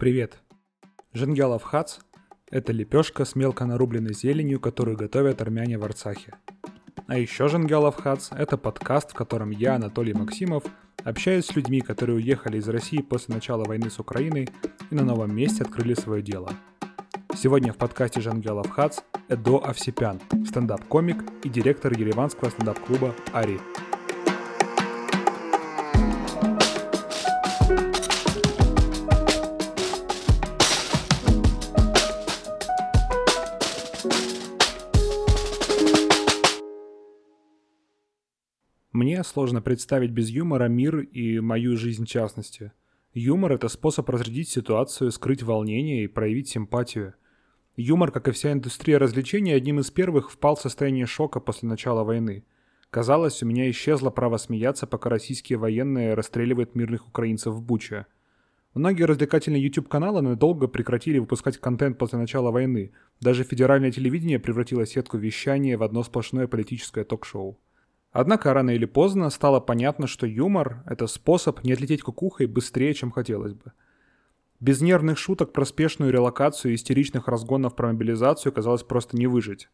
Привет! Женгялов хац – это лепешка с мелко нарубленной зеленью, которую готовят армяне в Арцахе. А еще Женгялов хац – это подкаст, в котором я, Анатолий Максимов, общаюсь с людьми, которые уехали из России после начала войны с Украиной и на новом месте открыли свое дело. Сегодня в подкасте Жангелов Хац Эдо Овсепян, стендап-комик и директор ереванского стендап-клуба «Ари». Сложно представить без юмора мир и мою жизнь в частности. Юмор – это способ разрядить ситуацию, скрыть волнение и проявить симпатию. Юмор, как и вся индустрия развлечений, одним из первых впал в состояние шока после начала войны. Казалось, у меня исчезло право смеяться, пока российские военные расстреливают мирных украинцев в Буче. Многие развлекательные YouTube-каналы надолго прекратили выпускать контент после начала войны. Даже федеральное телевидение превратило сетку вещания в одно сплошное политическое ток-шоу. Однако рано или поздно стало понятно, что юмор — это способ не отлететь кукухой быстрее, чем хотелось бы. Без нервных шуток про спешную релокацию и истеричных разгонов про мобилизацию казалось просто не выжить.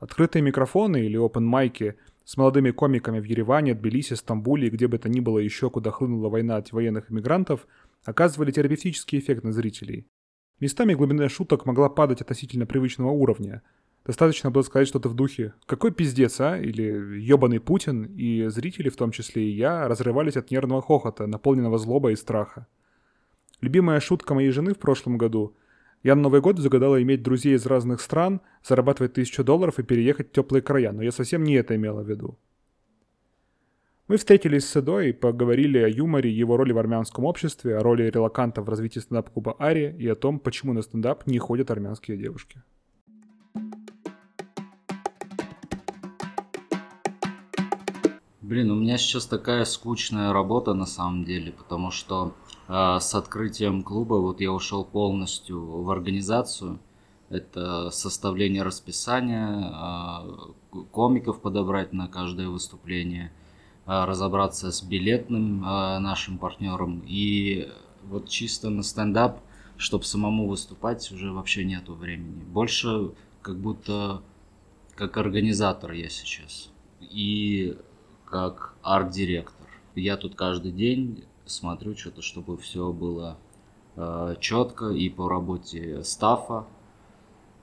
Открытые микрофоны или опен-майки с молодыми комиками в Ереване, Тбилиси, Стамбуле и где бы то ни было еще, куда хлынула война от военных иммигрантов, оказывали терапевтический эффект на зрителей. Местами глубина шуток могла падать относительно привычного уровня — Достаточно было сказать что-то в духе «Какой пиздец, а?» или «Ёбаный Путин», и зрители, в том числе и я, разрывались от нервного хохота, наполненного злоба и страха. Любимая шутка моей жены в прошлом году я на Новый год загадала иметь друзей из разных стран, зарабатывать тысячу долларов и переехать в теплые края, но я совсем не это имела в виду. Мы встретились с Эдой и поговорили о юморе, его роли в армянском обществе, о роли релаканта в развитии стендап-клуба Ари и о том, почему на стендап не ходят армянские девушки. Блин, у меня сейчас такая скучная работа на самом деле, потому что э, с открытием клуба вот я ушел полностью в организацию. Это составление расписания, э, комиков подобрать на каждое выступление, э, разобраться с билетным э, нашим партнером и вот чисто на стендап, чтобы самому выступать, уже вообще нету времени. Больше как будто как организатор я сейчас. И как арт-директор. Я тут каждый день смотрю что-то, чтобы все было э, четко и по работе стафа,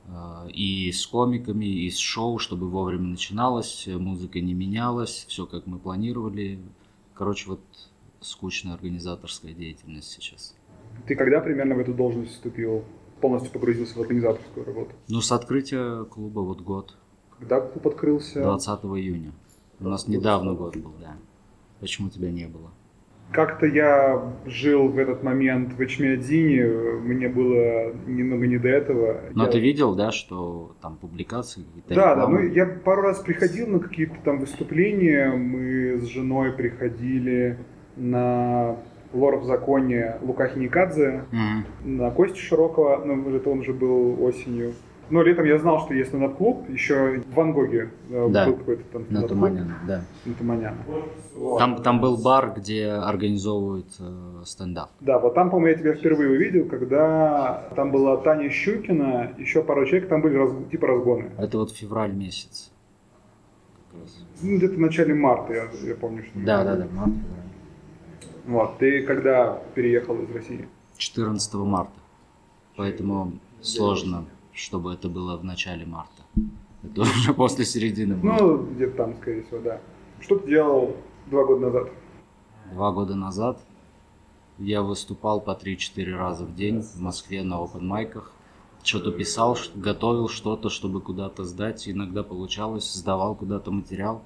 э, и с комиками, и с шоу, чтобы вовремя начиналось, музыка не менялась, все как мы планировали. Короче, вот скучная организаторская деятельность сейчас. Ты когда примерно в эту должность вступил? Полностью погрузился в организаторскую работу? Ну, с открытия клуба вот год. Когда клуб открылся? 20 июня. У нас недавно год был, да. Почему тебя не было? Как-то я жил в этот момент в Эчмиадзине, мне было немного не до этого. Но я... ты видел, да, что там публикации какие-то? Да, да, ну я пару раз приходил на какие-то там выступления, мы с женой приходили на Лор в законе Лука Хиникадзе, угу. на Кости Широкого, ну, это он же был осенью. Но летом я знал, что есть стендап-клуб, еще в Ван Гоге э, да. был какой-то там На Туманяна, да. На Туманяна. Вот. Там, там был бар, где организовывают э, стендап. Да, вот там, по-моему, я тебя впервые увидел, когда там была Таня Щукина, еще пару человек, там были раз, типа разгоны. Это вот февраль месяц. Ну, где-то в начале марта, я, я помню, что... Да, да, да, март, Вот, ты когда переехал из России? 14 марта. Поэтому сложно чтобы это было в начале марта. Это уже после середины марта. Ну, где-то там, скорее всего, да. Что ты делал два года назад? Два года назад я выступал по 3-4 раза в день в Москве на опен-майках. Что-то писал, готовил что-то, чтобы куда-то сдать. Иногда получалось, сдавал куда-то материал.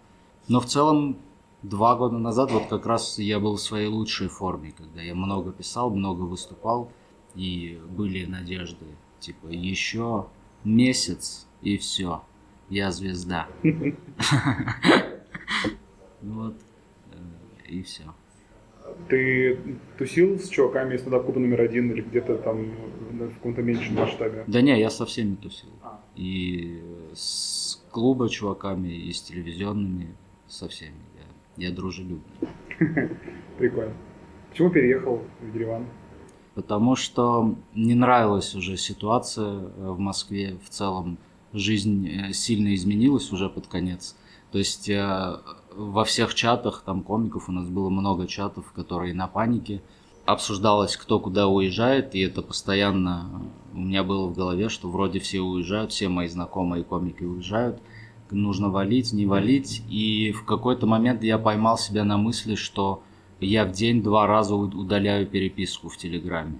Но в целом два года назад вот как раз я был в своей лучшей форме, когда я много писал, много выступал и были надежды Типа, еще месяц и все. Я звезда. Вот. Э, и все. Ты тусил с чуваками из стендап-клуба номер один или где-то там в каком-то меньшем масштабе? Да не, я со всеми тусил. И с клуба чуваками, и с телевизионными, со всеми. Я, я дружелюбный. Прикольно. Почему переехал в Ереван? Потому что не нравилась уже ситуация э, в Москве в целом. Жизнь э, сильно изменилась уже под конец. То есть э, во всех чатах там комиков у нас было много чатов, которые на панике. Обсуждалось, кто куда уезжает, и это постоянно у меня было в голове, что вроде все уезжают, все мои знакомые комики уезжают, нужно валить, не валить. И в какой-то момент я поймал себя на мысли, что я в день два раза удаляю переписку в Телеграме.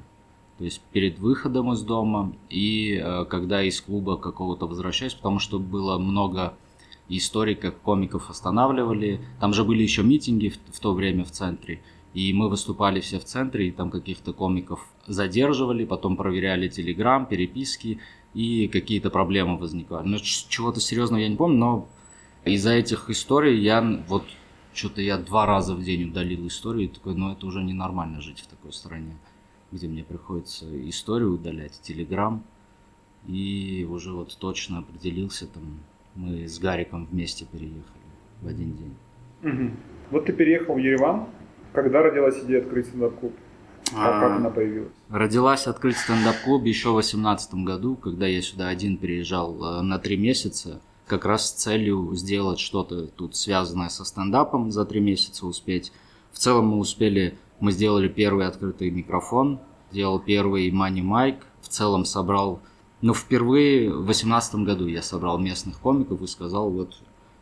То есть перед выходом из дома и э, когда из клуба какого-то возвращаюсь, потому что было много историй, как комиков останавливали. Там же были еще митинги в, в то время в центре. И мы выступали все в центре, и там каких-то комиков задерживали, потом проверяли телеграм, переписки, и какие-то проблемы возникали. Ну, чего-то серьезного я не помню, но из-за этих историй я вот что-то я два раза в день удалил историю, и такой, ну это уже ненормально жить в такой стране, где мне приходится историю удалять, телеграм, и уже вот точно определился, там, мы с Гариком вместе переехали в один день. Угу. Вот ты переехал в Ереван, когда родилась идея открыть стендап-клуб? А, как она появилась? Родилась открыть стендап-клуб еще в 2018 году, когда я сюда один приезжал э, на три месяца как раз с целью сделать что-то тут связанное со стендапом за три месяца успеть. В целом мы успели, мы сделали первый открытый микрофон, сделал первый мани майк, в целом собрал, ну впервые в 2018 году я собрал местных комиков и сказал, вот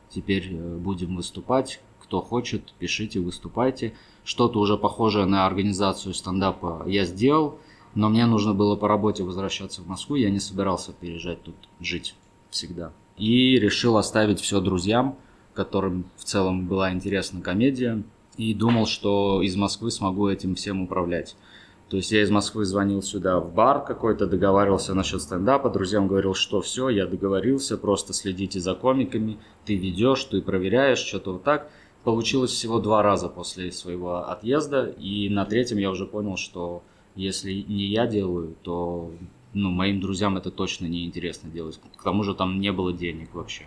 теперь э, будем выступать, кто хочет, пишите, выступайте. Что-то уже похожее на организацию стендапа я сделал, но мне нужно было по работе возвращаться в Москву, я не собирался переезжать тут жить всегда и решил оставить все друзьям, которым в целом была интересна комедия, и думал, что из Москвы смогу этим всем управлять. То есть я из Москвы звонил сюда в бар какой-то, договаривался насчет стендапа, друзьям говорил, что все, я договорился, просто следите за комиками, ты ведешь, ты проверяешь, что-то вот так. Получилось всего два раза после своего отъезда, и на третьем я уже понял, что если не я делаю, то ну, моим друзьям это точно не интересно делать. К тому же там не было денег вообще.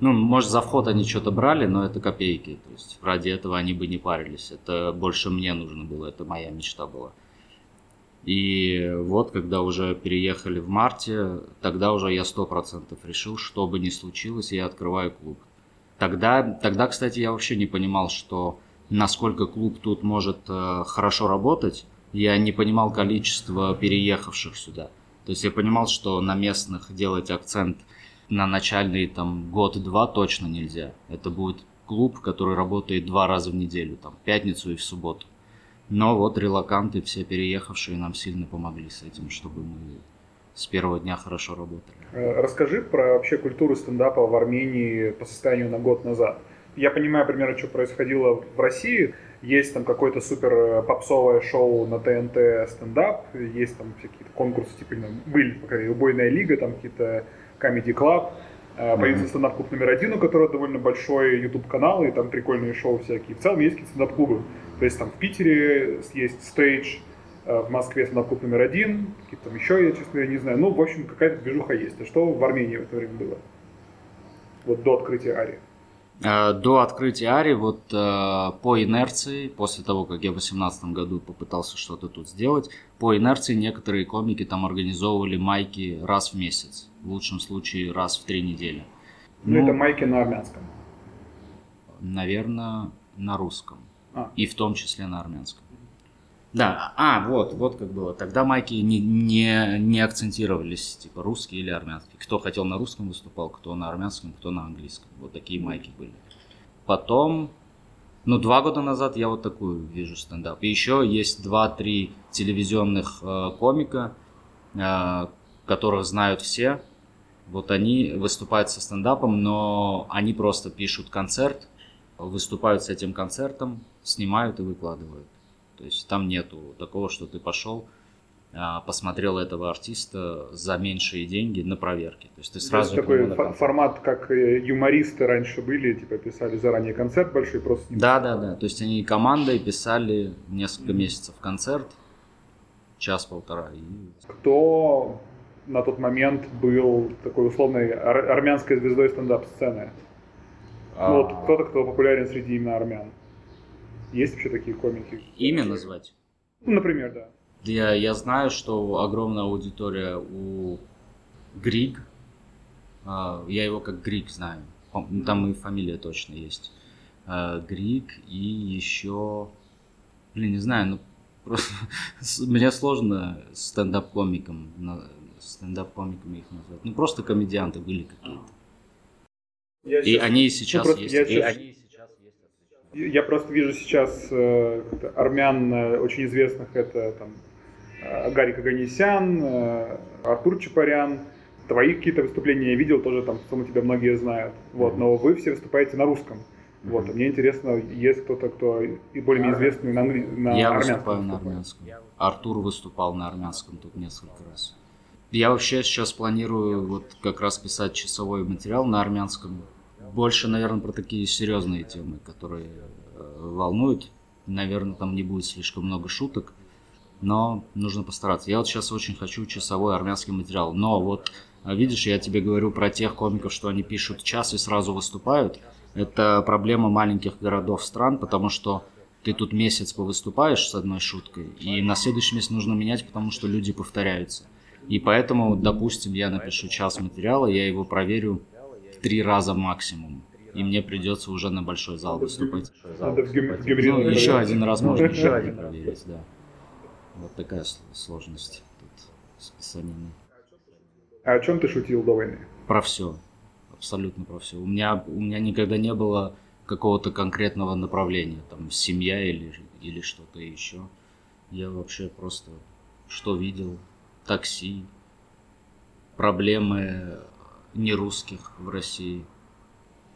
Ну, может, за вход они что-то брали, но это копейки. То есть ради этого они бы не парились. Это больше мне нужно было, это моя мечта была. И вот, когда уже переехали в марте, тогда уже я сто процентов решил, что бы ни случилось, я открываю клуб. Тогда, тогда, кстати, я вообще не понимал, что насколько клуб тут может э, хорошо работать. Я не понимал количество переехавших сюда. То есть я понимал, что на местных делать акцент на начальный там год-два точно нельзя. Это будет клуб, который работает два раза в неделю, там, в пятницу и в субботу. Но вот релаканты, все переехавшие, нам сильно помогли с этим, чтобы мы с первого дня хорошо работали. Э, расскажи про вообще культуру стендапа в Армении по состоянию на год назад. Я понимаю примерно, что происходило в России – есть там какое-то супер э, попсовое шоу на ТНТ стендап, есть там какие-то конкурсы, типа, ну, были, по крайней мере, убойная лига, там какие-то Comedy Club, mm-hmm. появился стендап-клуб номер один, у которого довольно большой YouTube канал, и там прикольные шоу всякие. В целом есть какие-то стендап-клубы. То есть там в Питере есть стейдж, э, в Москве стендап-клуб номер один, какие-то там еще, я, честно говоря, не знаю. Ну, в общем, какая-то движуха есть. А что в Армении в это время было? Вот до открытия Ари. Э, до открытия Ари, вот э, по инерции, после того, как я в 2018 году попытался что-то тут сделать, по инерции некоторые комики там организовывали майки раз в месяц, в лучшем случае раз в три недели. Ну, ну это майки на армянском? Наверное, на русском. А. И в том числе на армянском. Да, а, вот, вот как было. Тогда майки не, не, не акцентировались, типа русский или армянский. Кто хотел на русском выступал, кто на армянском, кто на английском. Вот такие майки были. Потом, ну, два года назад я вот такую вижу стендап. И еще есть два-три телевизионных э, комика, э, которых знают все. Вот они выступают со стендапом, но они просто пишут концерт, выступают с этим концертом, снимают и выкладывают. То есть там нету такого, что ты пошел, а, посмотрел этого артиста за меньшие деньги на проверке. То есть ты сразу... То есть такой формат, как э, юмористы раньше были, типа писали заранее концерт большой, просто... Да, да, да. То есть они командой писали несколько mm-hmm. месяцев концерт, час-полтора. И... Кто на тот момент был такой условной ар- армянской звездой стендап-сцены? А... Ну, вот кто-то, кто популярен среди именно армян. Есть вообще такие комики? Имя назвать? Ну, например, да. Я, я знаю, что огромная аудитория у Григ. А, я его как Григ знаю. Там и фамилия точно есть. А, Григ и еще... Блин, не знаю, ну просто мне сложно стендап-комиком стендап-комиками их назвать. Ну просто комедианты были какие-то. Я и сейчас, они и сейчас ну, есть. Я, и они сейчас я просто вижу сейчас э, армян э, очень известных, это там э, Гарик Аганесян, э, Артур Чапарян. Твои какие-то выступления я видел, тоже там, сам тебя многие знают. Вот, но вы все выступаете на русском. Вот, мне интересно, есть кто-то, кто и более-менее известный на, англи... на Я армянском. выступаю на армянском. Артур выступал на армянском тут несколько раз. Я вообще сейчас планирую вот как раз писать часовой материал на армянском. Больше, наверное, про такие серьезные темы, которые э, волнуют. Наверное, там не будет слишком много шуток, но нужно постараться. Я вот сейчас очень хочу часовой армянский материал. Но вот, а видишь, я тебе говорю про тех комиков, что они пишут час и сразу выступают. Это проблема маленьких городов стран, потому что ты тут месяц повыступаешь с одной шуткой, и на следующий месяц нужно менять, потому что люди повторяются. И поэтому, допустим, я напишу час материала, я его проверю три раза максимум. И мне придется уже на большой зал выступать. Надо в ну, еще один раз можно еще один проверить, да. Вот такая сложность тут с писанием. А о чем ты шутил до войны? Про все. Абсолютно про все. У меня, у меня никогда не было какого-то конкретного направления, там, семья или, или что-то еще. Я вообще просто что видел, такси, проблемы нерусских в России.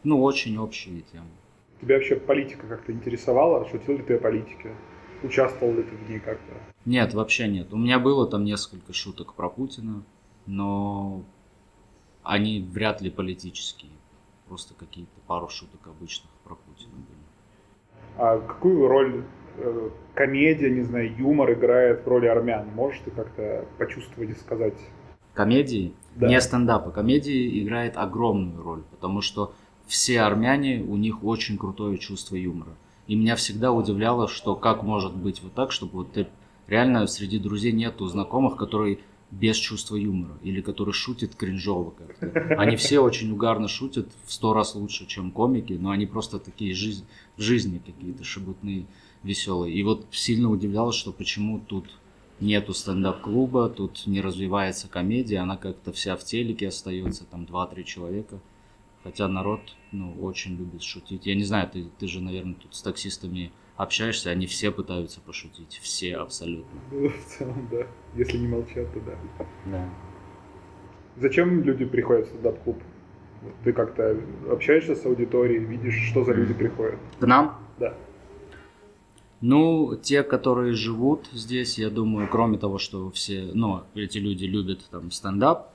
Ну, очень общие темы. Тебя вообще политика как-то интересовала? Шутил ли ты о политике? Участвовал ли ты в ней как-то? Нет, вообще нет. У меня было там несколько шуток про Путина, но они вряд ли политические. Просто какие-то пару шуток обычных про Путина были. А какую роль Э, комедия, не знаю, юмор играет в роли армян. Можешь ты как-то почувствовать и сказать? Комедии? Да. Не стендапа. Комедии играет огромную роль, потому что все армяне, у них очень крутое чувство юмора. И меня всегда удивляло, что как может быть вот так, чтобы вот ты реально среди друзей нету знакомых, которые без чувства юмора или который шутит кринжово как-то. Они все очень угарно шутят, в сто раз лучше, чем комики, но они просто такие жизнь, в жизни какие-то шебутные веселый. И вот сильно удивлялось, что почему тут нету стендап-клуба, тут не развивается комедия, она как-то вся в телеке остается, там 2-3 человека. Хотя народ, ну, очень любит шутить. Я не знаю, ты, ты же, наверное, тут с таксистами общаешься, они все пытаются пошутить. Все абсолютно. В целом, да. Если не молчат, то да. Да. Зачем люди приходят в стендап-клуб? Ты как-то общаешься с аудиторией, видишь, что за люди приходят? К нам? Ну, те, которые живут здесь, я думаю, кроме того, что все, ну, эти люди любят там стендап,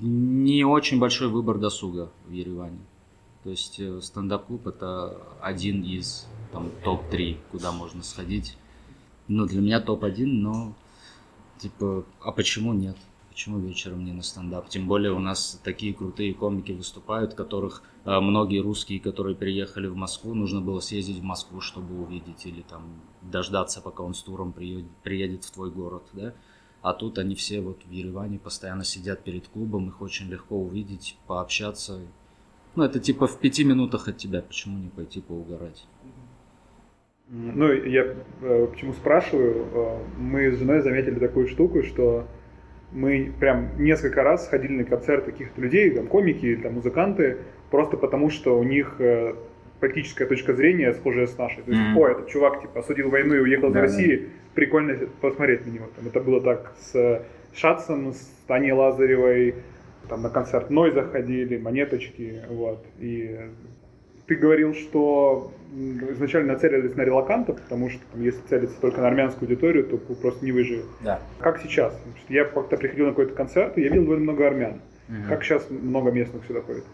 не очень большой выбор досуга в Ереване. То есть э, стендап-клуб это один из там топ-3, куда можно сходить. Ну, для меня топ-1, но типа, а почему нет? Почему вечером не на стендап? Тем более у нас такие крутые комики выступают, которых э, многие русские, которые приехали в Москву, нужно было съездить в Москву, чтобы увидеть, или там дождаться, пока он с туром приедет, приедет в твой город, да? А тут они все вот в Ереване постоянно сидят перед клубом, их очень легко увидеть, пообщаться. Ну, это типа в пяти минутах от тебя, почему не пойти поугарать? Ну, я э, почему спрашиваю, э, мы с женой заметили такую штуку, что мы прям несколько раз сходили на концерты каких-то людей, там комики, там музыканты, просто потому что у них э, политическая точка зрения схожая с нашей. То есть, mm-hmm. о, этот чувак типа осудил войну и уехал да, из России, да. прикольно посмотреть на него. Там, это было так с Шатсом, с Таней Лазаревой, там на концерт Ной заходили, монеточки, вот. И ты говорил, что изначально нацелились на релакантов, потому что там, если целиться только на армянскую аудиторию, то просто не выживет. Да. Как сейчас? Я как-то приходил на какой-то концерт, и я видел довольно много армян. Угу. Как сейчас много местных сюда ходит?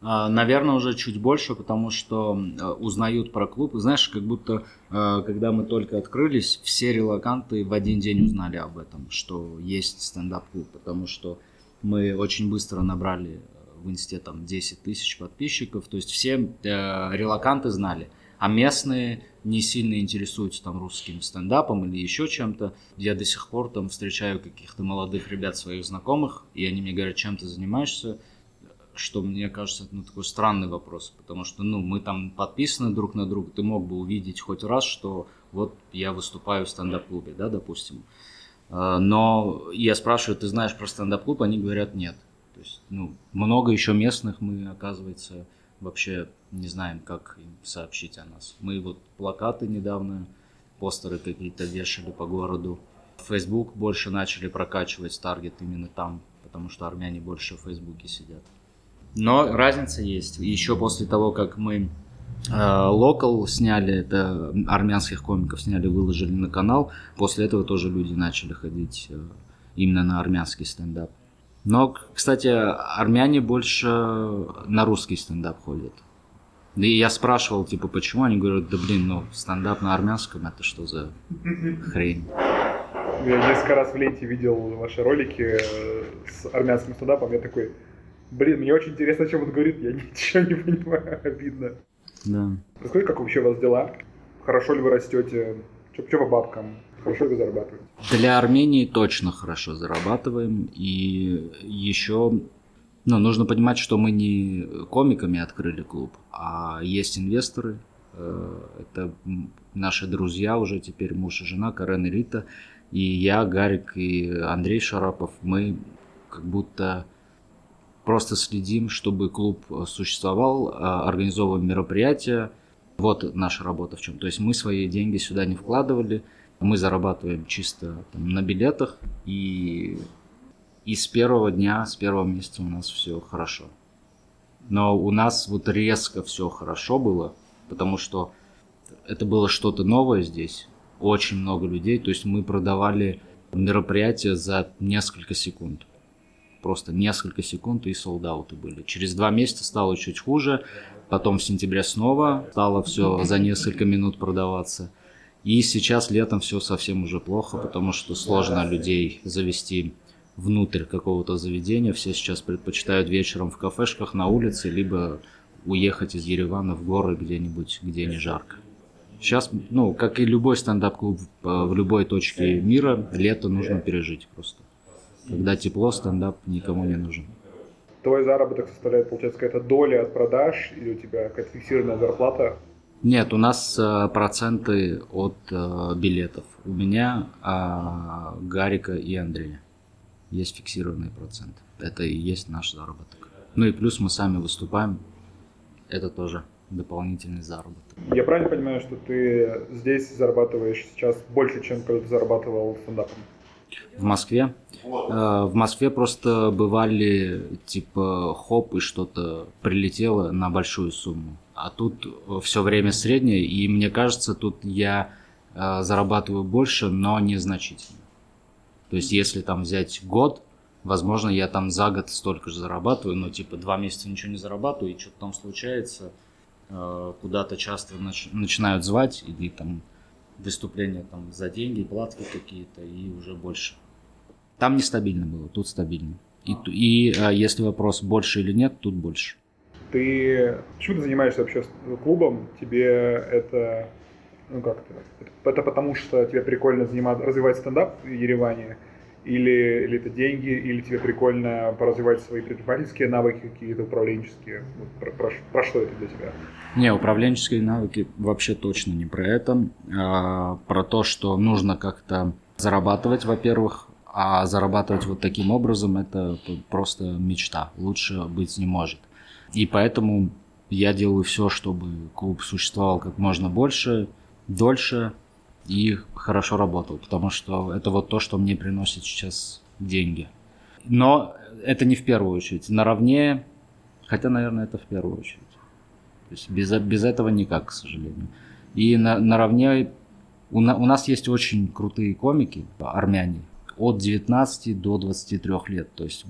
А, наверное, уже чуть больше, потому что э, узнают про клуб. Знаешь, как будто, э, когда мы только открылись, все релаканты в один день узнали об этом, что есть стендап-клуб, потому что мы очень быстро набрали в инсте там 10 тысяч подписчиков, то есть все э, релаканты знали. А местные не сильно интересуются там русским стендапом или еще чем-то. Я до сих пор там встречаю каких-то молодых ребят своих знакомых, и они мне говорят, чем ты занимаешься, что мне кажется, ну, такой странный вопрос, потому что, ну, мы там подписаны друг на друга, ты мог бы увидеть хоть раз, что вот я выступаю в стендап-клубе, да, допустим. А, но я спрашиваю, ты знаешь про стендап-клуб, они говорят нет. То есть, ну, много еще местных мы, оказывается, вообще не знаем, как им сообщить о нас. Мы вот плакаты недавно, постеры какие-то вешали по городу. Facebook больше начали прокачивать таргет именно там, потому что армяне больше в Фейсбуке сидят. Но разница есть. Еще после того, как мы Локал э, сняли, это армянских комиков сняли, выложили на канал. После этого тоже люди начали ходить э, именно на армянский стендап. Но, кстати, армяне больше на русский стендап ходят. И я спрашивал, типа, почему? Они говорят, да блин, ну, стендап на армянском, это что за хрень? Я несколько раз в ленте видел ваши ролики э, с армянским стендапом, я такой, блин, мне очень интересно, о чем он говорит, я ничего не понимаю, обидно. Да. Расскажи, как вообще у вас дела? Хорошо ли вы растете? Что по бабкам? Хорошо ли зарабатываете? Для Армении точно хорошо зарабатываем. И еще ну, нужно понимать, что мы не комиками открыли клуб, а есть инвесторы. Э, это наши друзья уже теперь, муж и жена, Карен и Рита. И я, Гарик и Андрей Шарапов, мы как будто просто следим, чтобы клуб существовал, а, организовываем мероприятия. Вот наша работа в чем. То есть мы свои деньги сюда не вкладывали, мы зарабатываем чисто там, на билетах, и, и с первого дня, с первого месяца у нас все хорошо. Но у нас вот резко все хорошо было, потому что это было что-то новое здесь, очень много людей, то есть мы продавали мероприятия за несколько секунд просто несколько секунд и солдаты были. Через два месяца стало чуть хуже, потом в сентябре снова стало все за несколько минут продаваться. И сейчас летом все совсем уже плохо, потому что сложно людей завести внутрь какого-то заведения. Все сейчас предпочитают вечером в кафешках на улице, либо уехать из Еревана в горы где-нибудь, где не жарко. Сейчас, ну, как и любой стендап-клуб в любой точке мира, лето нужно пережить просто. Когда тепло, стендап никому не нужен. Твой заработок составляет, получается, какая-то доля от продаж или у тебя какая-то фиксированная зарплата? Нет, у нас э, проценты от э, билетов. У меня, э, Гарика и Андрея. Есть фиксированный процент. Это и есть наш заработок. Ну и плюс мы сами выступаем. Это тоже дополнительный заработок. Я правильно понимаю, что ты здесь зарабатываешь сейчас больше, чем когда ты зарабатывал стендапом? в Москве. Э, в Москве просто бывали типа хоп и что-то прилетело на большую сумму. А тут все время среднее, и мне кажется, тут я э, зарабатываю больше, но незначительно. То есть, если там взять год, возможно, я там за год столько же зарабатываю, но типа два месяца ничего не зарабатываю, и что-то там случается, э, куда-то часто начинают звать, или там выступления там за деньги, платки какие-то и уже больше. Там нестабильно было, тут стабильно. И, и а, если вопрос больше или нет, тут больше. Ты почему ты занимаешься вообще клубом? Тебе это ну как то это потому что тебе прикольно заниматься, развивать стендап в Ереване? Или, или это деньги, или тебе прикольно поразвивать свои предпринимательские навыки какие-то управленческие? Вот про, про, про что это для тебя? Не, управленческие навыки вообще точно не про это. А, про то, что нужно как-то зарабатывать, во-первых, а зарабатывать вот таким образом это просто мечта. Лучше быть не может. И поэтому я делаю все, чтобы клуб существовал как можно больше, дольше, и хорошо работал, потому что это вот то, что мне приносит сейчас деньги. Но это не в первую очередь. Наравне, хотя, наверное, это в первую очередь. То есть без, без этого никак, к сожалению. И на, наравне у, на, у нас есть очень крутые комики, армяне, от 19 до 23 лет. То есть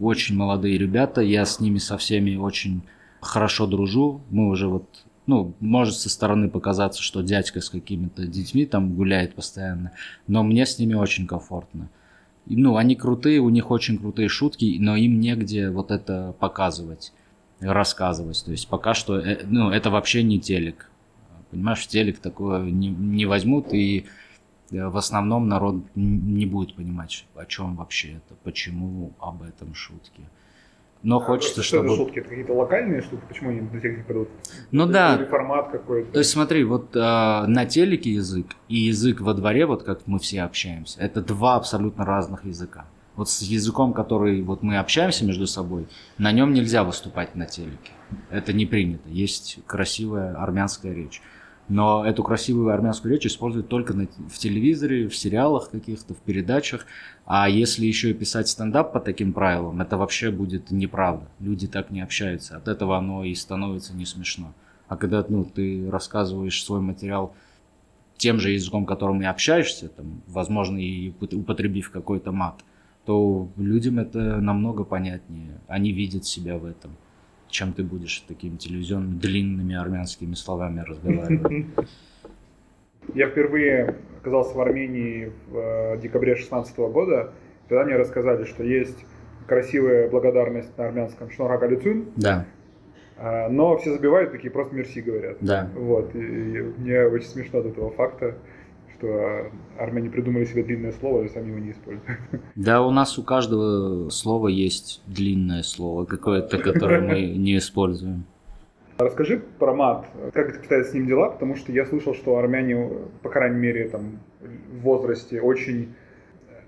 очень молодые ребята, я с ними со всеми очень хорошо дружу. Мы уже вот ну, может со стороны показаться, что дядька с какими-то детьми там гуляет постоянно, но мне с ними очень комфортно. Ну, они крутые, у них очень крутые шутки, но им негде вот это показывать, рассказывать. То есть пока что, э, ну, это вообще не телек. Понимаешь, телек такое не, не возьмут, и в основном народ не будет понимать, о чем вообще это, почему об этом шутки. Но а, хочется, что чтобы... это шутки? Это какие-то локальные штуки? Почему они тех не придут? Ну это да. Или формат какой-то? То есть смотри, вот э, на телеке язык и язык во дворе, вот как мы все общаемся, это два абсолютно разных языка. Вот с языком, который вот мы общаемся между собой, на нем нельзя выступать на телеке. Это не принято. Есть красивая армянская речь. Но эту красивую армянскую речь используют только на, в телевизоре, в сериалах каких-то, в передачах. А если еще и писать стендап по таким правилам, это вообще будет неправда. Люди так не общаются. От этого оно и становится не смешно. А когда ну, ты рассказываешь свой материал тем же языком, которым и общаешься, там, возможно, и употребив какой-то мат, то людям это намного понятнее. Они видят себя в этом чем ты будешь такими телевизионными длинными армянскими словами разговаривать. Я впервые оказался в Армении в э, декабре 2016 года. Тогда мне рассказали, что есть красивая благодарность на армянском Шнора Галюцун. Да. А, но все забивают, такие просто мерси говорят. Да. Вот. И мне очень смешно от этого факта что армяне придумали себе длинное слово, и сами его не используют. Да, у нас у каждого слова есть длинное слово какое-то, которое мы не используем. Расскажи про мат. Как обстоят с ним дела? Потому что я слышал, что армяне, по крайней мере, там, в возрасте очень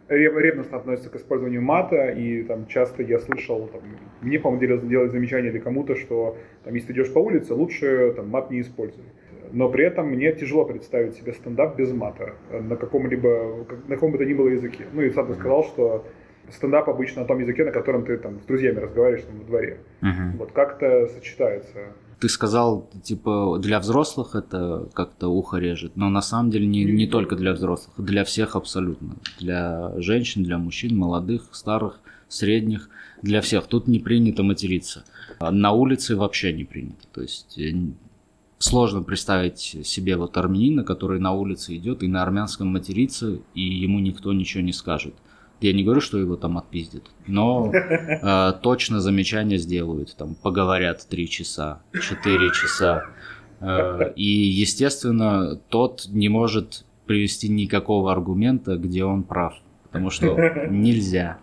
ревностно относятся к использованию мата, и там часто я слышал, там, мне, по-моему, делать замечание или кому-то, что там, если ты идешь по улице, лучше там, мат не используй но при этом мне тяжело представить себе стендап без мата на каком-либо, на каком бы то ни было языке. Ну и сам ты сказал, что стендап обычно на том языке, на котором ты там с друзьями разговариваешь там, во дворе. Uh-huh. Вот как это сочетается? Ты сказал, типа, для взрослых это как-то ухо режет, но на самом деле не, не только для взрослых, для всех абсолютно. Для женщин, для мужчин, молодых, старых, средних, для всех. Тут не принято материться. На улице вообще не принято. То есть э, сложно представить себе вот армянина, который на улице идет и на армянском матерится, и ему никто ничего не скажет. Я не говорю, что его там отпиздят, но э, точно замечания сделают, там поговорят три часа, четыре часа. Э, и, естественно, тот не может привести никакого аргумента, где он прав, потому что нельзя.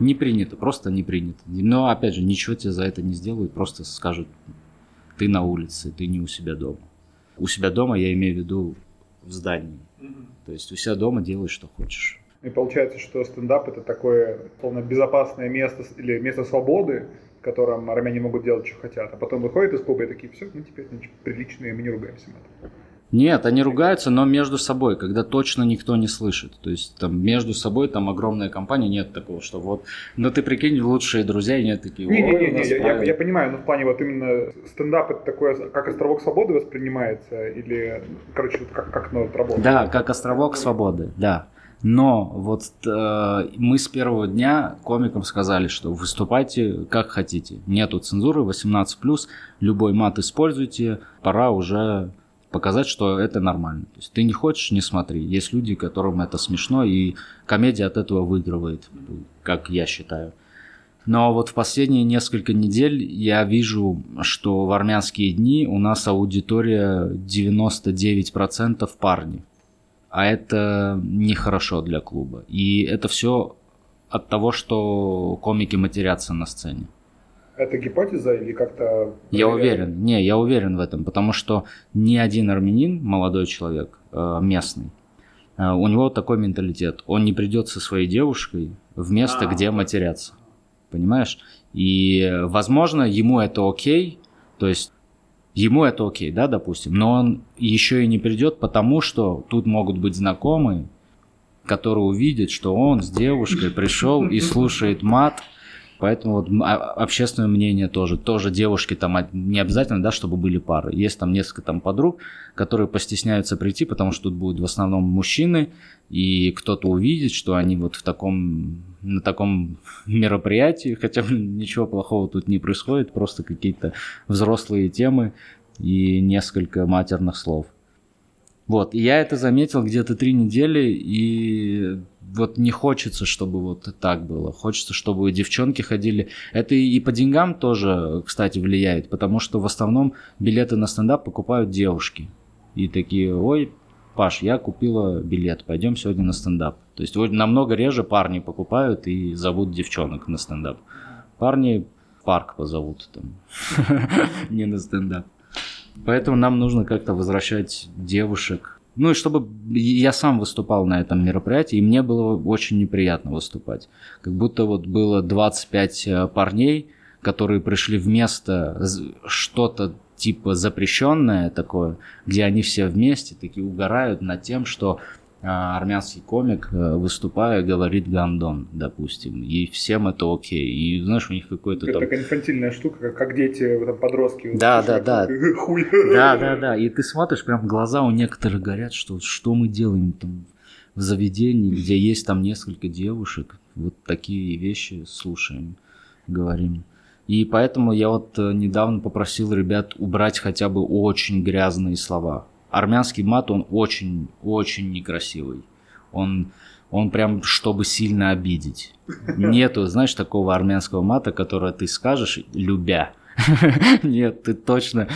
Не принято, просто не принято. Но, опять же, ничего тебе за это не сделают, просто скажут, ты на улице, ты не у себя дома. У себя дома я имею в виду в здании. То есть у себя дома делай, что хочешь. И получается, что стендап это такое полно безопасное место или место свободы, в котором армяне могут делать, что хотят. А потом выходят из клуба и такие, все, мы теперь значит, приличные, мы не ругаемся матом. Нет, они ругаются, но между собой, когда точно никто не слышит. То есть там между собой там огромная компания, нет такого, что вот, ну ты прикинь, лучшие друзья, и нет такие. Не-не-не, я, я, я понимаю, но в плане вот именно стендап это такое, как островок свободы воспринимается, или, короче, вот как, как оно работает? Да, как островок свободы, да. Но вот э, мы с первого дня комикам сказали, что выступайте как хотите. Нету цензуры, 18+, любой мат используйте, пора уже показать, что это нормально. То есть ты не хочешь, не смотри. Есть люди, которым это смешно, и комедия от этого выигрывает, как я считаю. Но вот в последние несколько недель я вижу, что в армянские дни у нас аудитория 99% парни. А это нехорошо для клуба. И это все от того, что комики матерятся на сцене. Это гипотеза или как-то... Я уверен, не, я уверен в этом, потому что ни один армянин, молодой человек, э, местный, э, у него такой менталитет. Он не придет со своей девушкой в место, а, где матерятся. Понимаешь? И, возможно, ему это окей, то есть ему это окей, да, допустим, но он еще и не придет, потому что тут могут быть знакомые, которые увидят, что он с девушкой пришел и слушает мат, Поэтому вот а, общественное мнение тоже, тоже девушки там не обязательно, да, чтобы были пары. Есть там несколько там подруг, которые постесняются прийти, потому что тут будут в основном мужчины, и кто-то увидит, что они вот в таком, на таком мероприятии, хотя ничего плохого тут не происходит, просто какие-то взрослые темы и несколько матерных слов. Вот, и я это заметил где-то три недели, и вот не хочется, чтобы вот так было. Хочется, чтобы девчонки ходили. Это и по деньгам тоже, кстати, влияет, потому что в основном билеты на стендап покупают девушки. и такие, ой, Паш, я купила билет, пойдем сегодня на стендап. То есть намного реже парни покупают и зовут девчонок на стендап. Парни в парк позовут там, не на стендап. Поэтому нам нужно как-то возвращать девушек. Ну и чтобы я сам выступал на этом мероприятии, и мне было очень неприятно выступать. Как будто вот было 25 э, парней, которые пришли вместо что-то типа запрещенное такое, где они все вместе такие угорают над тем, что армянский комик, э, выступая, говорит гандон, допустим, и всем это окей. И знаешь, у них какой-то это там... такая инфантильная штука, как, дети, там, подростки. Да, да, да. Хуй. Да, да, да. И ты смотришь, прям глаза у некоторых горят, что что мы делаем там в заведении, где есть там несколько девушек. Вот такие вещи слушаем, говорим. И поэтому я вот э, недавно попросил ребят убрать хотя бы очень грязные слова. Армянский мат, он очень-очень некрасивый. Он, он прям, чтобы сильно обидеть. Нету, знаешь, такого армянского мата, которое ты скажешь, любя. Нет, ты точно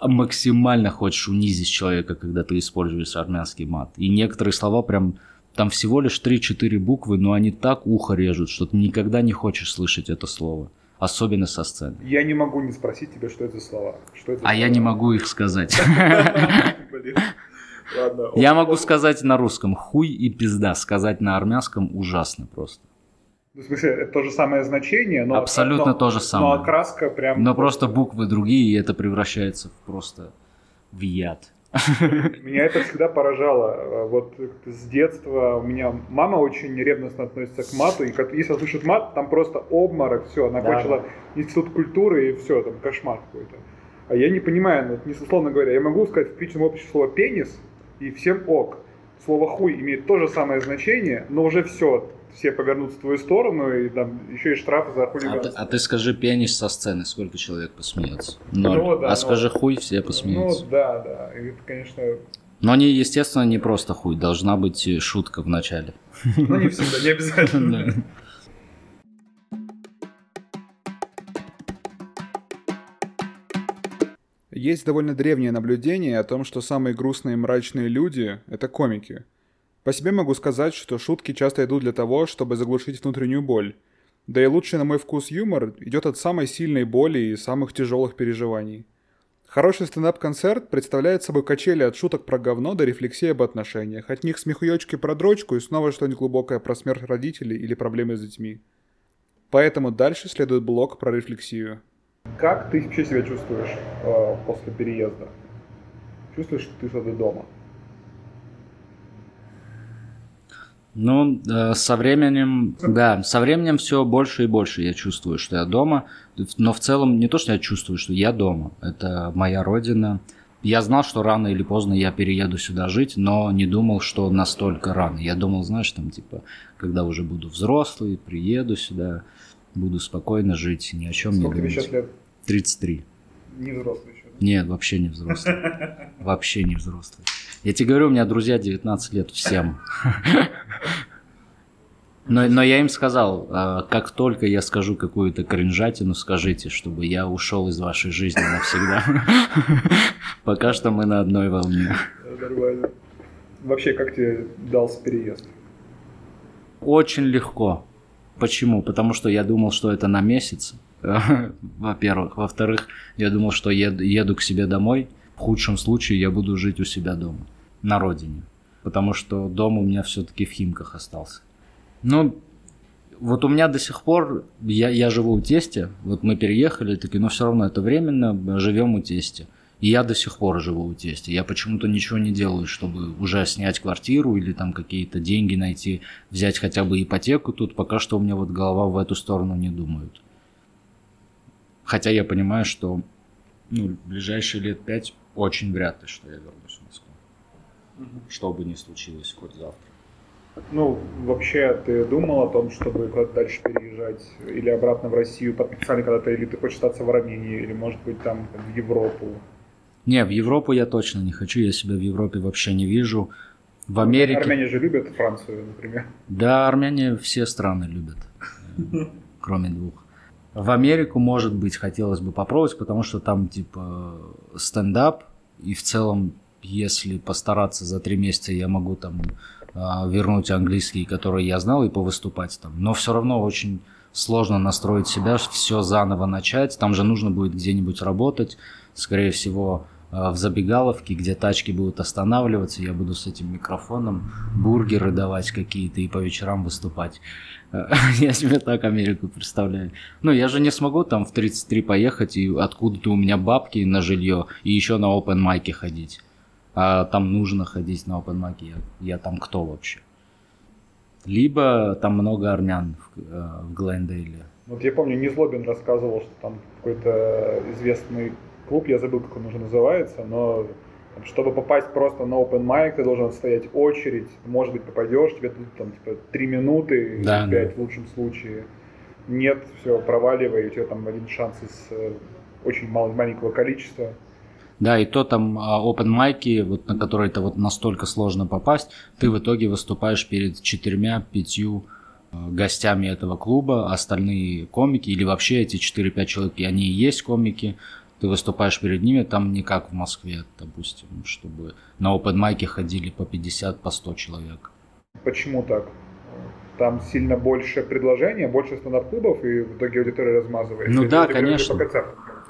максимально хочешь унизить человека, когда ты используешь армянский мат. И некоторые слова прям там всего лишь 3-4 буквы, но они так ухо режут, что ты никогда не хочешь слышать это слово особенно со сцены. Я не могу не спросить тебя, что это за слова. Что это а я не могу их сказать. Я могу сказать на русском хуй и пизда, сказать на армянском ужасно просто. Ну, в смысле, это то же самое значение, но... Абсолютно но, то же самое. Но окраска прям... Но просто буквы другие, и это превращается в просто в яд. Меня это всегда поражало. Вот с детства у меня мама очень ревностно относится к мату, и если слышит мат, там просто обморок, все, она да. кончила институт культуры, и все, там кошмар какой-то. А я не понимаю, ну, не условно говоря, я могу сказать в публичном обществе слово «пенис», и всем ок. Слово «хуй» имеет то же самое значение, но уже все, все повернут в твою сторону, и там еще и штраф за хулиганство. А, ты, а ты скажи пенис со сцены, сколько человек посмеется? Ноль. Ну, да, а но... скажи хуй, все посмеются. Ну да, да, и это, конечно... Но они, естественно, не просто хуй, должна быть шутка в начале. Ну не всегда, не обязательно. Есть довольно древнее наблюдение о том, что самые грустные и мрачные люди — это комики — по себе могу сказать, что шутки часто идут для того, чтобы заглушить внутреннюю боль. Да и лучший, на мой вкус, юмор идет от самой сильной боли и самых тяжелых переживаний. Хороший стендап-концерт представляет собой качели от шуток про говно до рефлексии об отношениях, от них смехуёчки про дрочку и снова что-нибудь глубокое про смерть родителей или проблемы с детьми. Поэтому дальше следует блок про рефлексию. Как ты вообще себя чувствуешь э, после переезда? Чувствуешь, что ты что-то дома? Ну, э, со временем, да, со временем все больше и больше я чувствую, что я дома. Но в целом не то, что я чувствую, что я дома. Это моя родина. Я знал, что рано или поздно я перееду сюда жить, но не думал, что настолько рано. Я думал, знаешь, там, типа, когда уже буду взрослый, приеду сюда, буду спокойно жить, ни о чем Сколько не думать. Сколько тебе сейчас лет? 33. Не взрослый еще? Нет, вообще не взрослый. Вообще не взрослый. Я тебе говорю, у меня друзья 19 лет всем. Но, но я им сказал, а, как только я скажу какую-то кринжатину, скажите, чтобы я ушел из вашей жизни навсегда. Пока что мы на одной волне. Нормально. Вообще, как тебе дался переезд? Очень легко. Почему? Потому что я думал, что это на месяц. Во-первых. Во-вторых, я думал, что еду, еду к себе домой – в худшем случае я буду жить у себя дома, на родине. Потому что дом у меня все-таки в Химках остался. Ну, вот у меня до сих пор, я, я живу у тестя, вот мы переехали, такие, но все равно это временно, живем у тестя. И я до сих пор живу у тестя. Я почему-то ничего не делаю, чтобы уже снять квартиру или там какие-то деньги найти, взять хотя бы ипотеку тут. Пока что у меня вот голова в эту сторону не думает. Хотя я понимаю, что ну, ближайшие лет пять очень вряд ли, что я вернусь в Москву. Угу. Что бы ни случилось хоть завтра. Ну, вообще, ты думал о том, чтобы куда-то дальше переезжать или обратно в Россию, подписали когда-то, или ты хочешь остаться в Армении, или, может быть, там, в Европу? Не, в Европу я точно не хочу, я себя в Европе вообще не вижу. В Америке... Армяне же любят Францию, например. Да, армяне все страны любят, кроме двух. В Америку, может быть, хотелось бы попробовать, потому что там, типа, стендап, и в целом если постараться за три месяца, я могу там а, вернуть английский, который я знал, и повыступать там. Но все равно очень сложно настроить себя, все заново начать. Там же нужно будет где-нибудь работать. Скорее всего, в забегаловке, где тачки будут останавливаться, я буду с этим микрофоном бургеры давать какие-то и по вечерам выступать. Я себе так Америку представляю. Ну, я же не смогу там в 33 поехать и откуда-то у меня бабки на жилье и еще на open майке ходить. А там нужно ходить на open майке. Я, я там кто вообще? Либо там много армян в, э, в Глендейле. Вот я помню, Незлобин рассказывал, что там какой-то известный клуб, я забыл, как он уже называется, но чтобы попасть просто на open mic, ты должен стоять очередь, может быть, попадешь, тебе тут там типа 3 минуты, да, 5 да. в лучшем случае. Нет, все, проваливай, у тебя там один шанс из э, очень мал, маленького количества. Да, и то там а, open майки, вот на которые это вот настолько сложно попасть, ты в итоге выступаешь перед четырьмя-пятью э, гостями этого клуба, остальные комики или вообще эти 4-5 человек, и они и есть комики, ты выступаешь перед ними, там не как в Москве, допустим, чтобы на open майке ходили по 50, по 100 человек. Почему так? Там сильно больше предложений, больше стендап-клубов, и в итоге аудитория размазывается. Ну да, конечно.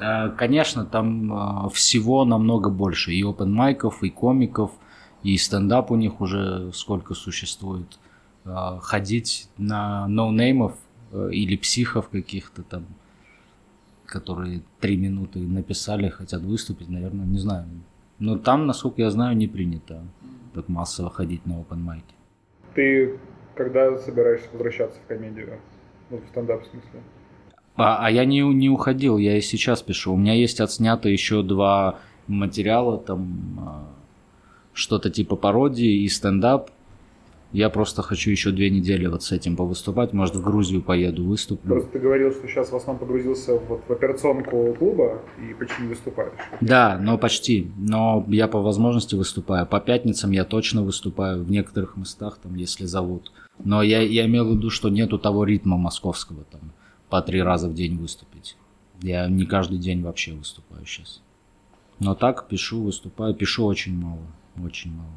Э, конечно, там э, всего намного больше. И open майков, и комиков, и стендап у них уже сколько существует. Э, ходить на ноунеймов или психов каких-то там которые три минуты написали, хотят выступить, наверное, не знаю. Но там, насколько я знаю, не принято так массово ходить на open mic. Ты когда собираешься возвращаться в комедию? Ну, в стендап в смысле? А, а я не, не уходил, я и сейчас пишу. У меня есть отснято еще два материала, там а, что-то типа пародии и стендап. Я просто хочу еще две недели вот с этим повыступать. Может, в Грузию поеду, выступлю. Просто ты говорил, что сейчас в основном погрузился вот в операционку клуба и почти не выступаешь. Да, но почти. Но я по возможности выступаю. По пятницам я точно выступаю в некоторых местах, там, если зовут. Но я, я имел в виду, что нету того ритма московского, там, по три раза в день выступить. Я не каждый день вообще выступаю сейчас. Но так пишу, выступаю. Пишу очень мало. Очень мало.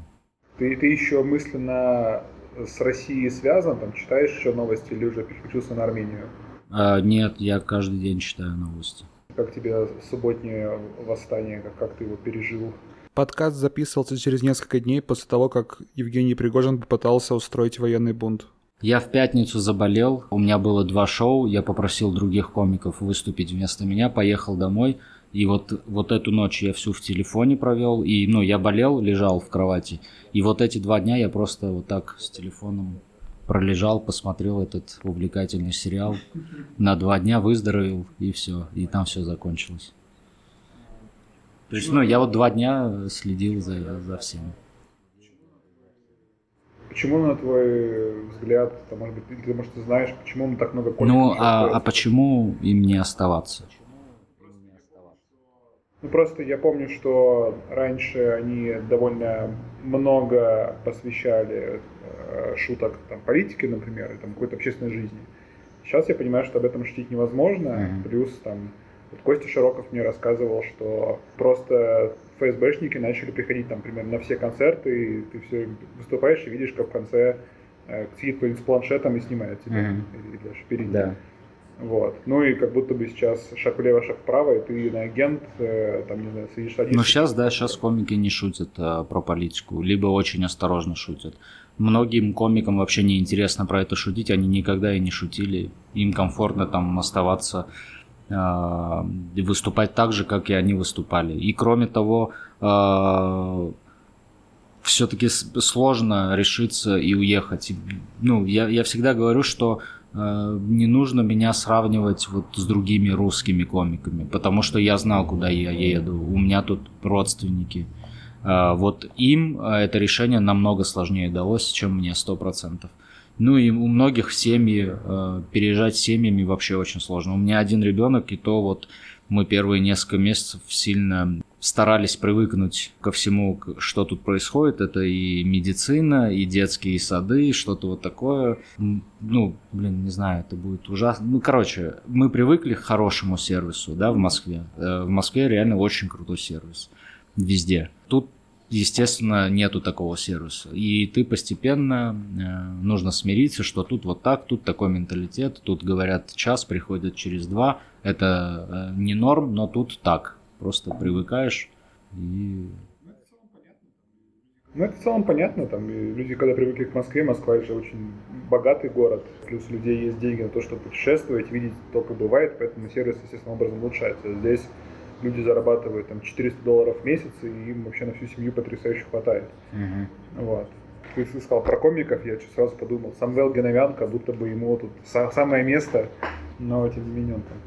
Ты, ты еще мысленно с Россией связан, там читаешь еще новости или уже переключился на Армению? А, нет, я каждый день читаю новости. Как тебе субботнее восстание, как, как ты его пережил? Подкаст записывался через несколько дней после того, как Евгений Пригожин попытался устроить военный бунт. Я в пятницу заболел, у меня было два шоу, я попросил других комиков выступить вместо меня, поехал домой, и вот, вот эту ночь я всю в телефоне провел. И, ну, я болел, лежал в кровати. И вот эти два дня я просто вот так с телефоном пролежал, посмотрел этот увлекательный сериал. На два дня выздоровел, и все. И там все закончилось. То есть, ну, я вот два дня следил за, за всем. Почему, на твой взгляд, там, может быть, ты, может, ты знаешь, почему мы так много Ну, а, а почему им не оставаться? Ну, просто я помню, что раньше они довольно много посвящали э, шуток там, политике, например, и там, какой-то общественной жизни. Сейчас я понимаю, что об этом шутить невозможно. Mm-hmm. Плюс там вот Костя Широков мне рассказывал, что просто ФСБшники начали приходить там примерно на все концерты, и ты все выступаешь и видишь, как в конце э, сидит кто-нибудь с планшетом и снимает тебя. Mm-hmm. Или даже впереди. Да. Вот. Ну и как будто бы сейчас шаг влево, шаг вправо, и ты на агент, э, там, не знаю, сидишь один. Ну сейчас, да, сейчас комики не шутят а, про политику, либо очень осторожно шутят. Многим комикам вообще не интересно про это шутить, они никогда и не шутили. Им комфортно там оставаться, э, выступать так же, как и они выступали. И кроме того, э, все-таки сложно решиться и уехать. Ну, я, я всегда говорю, что не нужно меня сравнивать вот с другими русскими комиками, потому что я знал, куда я еду. У меня тут родственники. Э, вот им э, это решение намного сложнее далось, чем мне сто процентов. Ну и у многих семьи, переезжать семьями вообще очень сложно. У меня один ребенок, и то вот мы первые несколько месяцев сильно старались привыкнуть ко всему, что тут происходит. Это и медицина, и детские сады, что-то вот такое. Ну, блин, не знаю, это будет ужасно. Ну, короче, мы привыкли к хорошему сервису, да, в Москве. Э, в Москве реально очень крутой сервис. Везде. Тут естественно, нету такого сервиса. И ты постепенно э, нужно смириться, что тут вот так, тут такой менталитет, тут говорят час, приходят через два. Это э, не норм, но тут так. Просто привыкаешь и ну, это в целом понятно. Там люди, когда привыкли к Москве, Москва же очень богатый город. Плюс у людей есть деньги на то, чтобы путешествовать, видеть только бывает, поэтому сервис, естественным образом улучшается. Здесь люди зарабатывают там 400 долларов в месяц, и им вообще на всю семью потрясающе хватает. Угу. Вот. Ты сказал про комиков, я сразу подумал, Самвел Геновян, как будто бы ему тут самое место, но тем не менее он там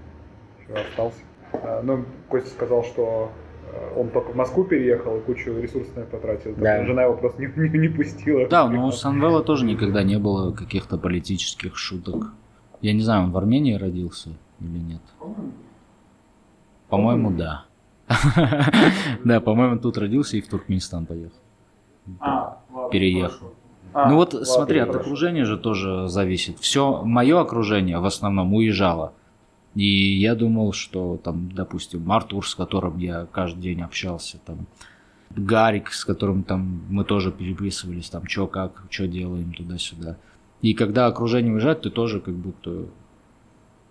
остался. А, ну, Костя сказал, что э, он только в Москву переехал и кучу ресурсов на это потратил. Да. Жена его просто не, не, не пустила. Да, но у Самвела тоже никогда не было каких-то политических шуток. Я не знаю, он в Армении родился или нет. По-моему, да. Да, по-моему, тут родился и в Туркменистан поехал. А, Переехал. А, ну вот смотри, от окружения же тоже зависит. Все мое окружение в основном уезжало. И я думал, что там, допустим, Артур, с которым я каждый день общался, там, Гарик, с которым там мы тоже переписывались, там, что как, что делаем туда-сюда. И когда окружение уезжает, ты тоже как будто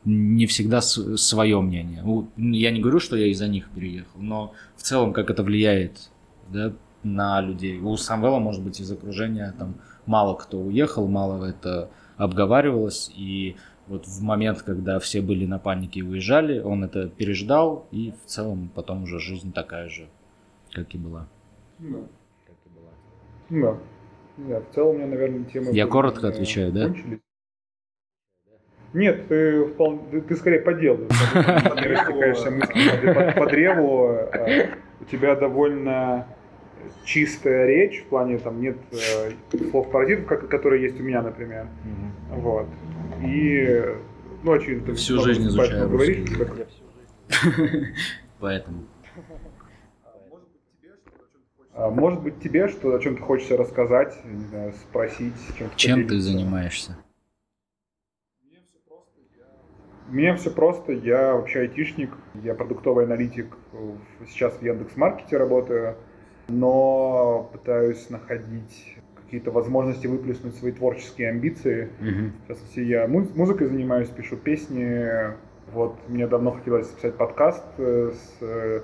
не всегда свое мнение. Я не говорю, что я из-за них переехал, но в целом как это влияет да, на людей. У Самвела, может быть, из окружения там мало кто уехал, мало это обговаривалось, и вот в момент, когда все были на панике и уезжали, он это переждал, и в целом потом уже жизнь такая же, как и была. Да. Как и была. Да. Да, в целом у меня, наверное, тема... Я коротко отвечаю, да? Нет, ты, вполне, ты, ты скорее по делу. Не растекаешься мыслями по, древу. А, у тебя довольно чистая речь, в плане там нет э, слов-паразитов, как, которые есть у меня, например. Вот. И, ну, очевидно, ты всю жизнь изучаю говорить. Поэтому. А, может быть, тебе что о чем-то хочется рассказать, не знаю, спросить, чем, чем ты занимаешься? Меня все просто. Я вообще айтишник, я продуктовый аналитик. Сейчас в Яндекс.Маркете работаю, но пытаюсь находить какие-то возможности выплеснуть свои творческие амбиции. Mm-hmm. В частности, я музыкой занимаюсь, пишу песни. Вот мне давно хотелось записать подкаст э, с э,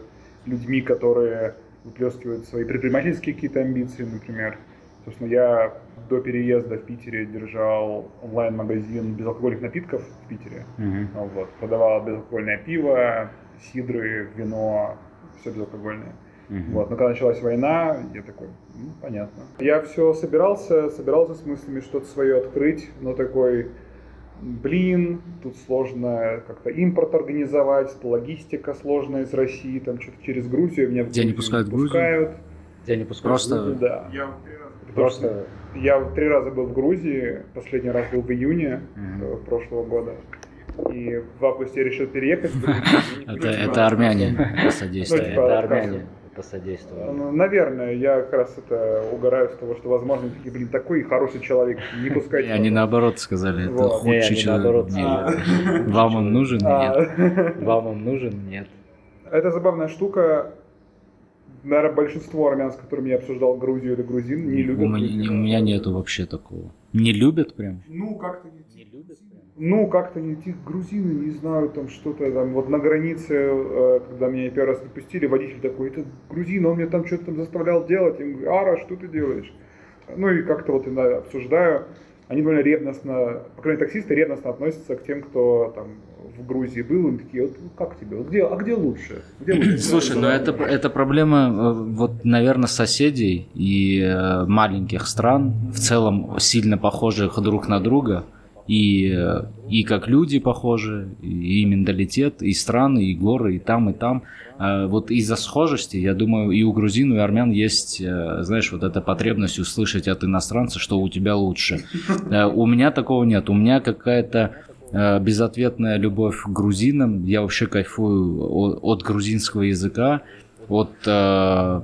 людьми, которые выплескивают свои предпринимательские какие-то амбиции, например. Собственно, я до переезда в Питере держал онлайн-магазин безалкогольных напитков в Питере. Uh-huh. Вот, продавал безалкогольное пиво, сидры, вино, все безалкогольное. Uh-huh. Вот, но когда началась война, я такой, ну, понятно. Я все собирался, собирался с мыслями что-то свое открыть, но такой, блин, тут сложно как-то импорт организовать, логистика сложная из России, там что-то через Грузию меня в Тебя не пускают в Грузию? Тебя не пускают Просто... Грузию, да. Я Просто я три раза был в Грузии, последний раз был в июне mm-hmm. прошлого года. И в августе я решил переехать. Это, это армяне. Ну, типа, это армяне посодействовали. Ну, наверное, я как раз это угораю с того, что, возможно, такие, блин, такой хороший человек, не пускайте. И они наоборот сказали, это худший человек. Вам он нужен? А. Нет. Вам он нужен? Нет. Это забавная штука наверное, большинство армян, с которыми я обсуждал Грузию или грузин, не любят. У меня, у меня нету вообще такого. Не любят прям? Ну, как-то не, не любят. Ну, как-то те грузины, не знаю, там что-то там. Вот на границе, э, когда меня первый раз не водитель такой, это грузин, он мне там что-то там заставлял делать. Я говорю, Ара, что ты делаешь? Ну и как-то вот я обсуждаю. Они довольно ревностно, по крайней мере, таксисты ревностно относятся к тем, кто там в Грузии был, и такие, вот как тебе, вот где, а где лучше? Где лучше? Слушай, ну это, это проблема, э, вот, наверное, соседей и э, маленьких стран, в целом сильно похожих друг на друга, и, э, и как люди похожи, и менталитет, и страны, и горы, и там, и там. Вот из-за схожести, я думаю, и у грузин, и у армян есть, знаешь, вот эта потребность услышать от иностранца, что у тебя лучше. У меня такого нет. У меня какая-то Э, безответная любовь к грузинам. Я вообще кайфую от, от грузинского языка, от, э,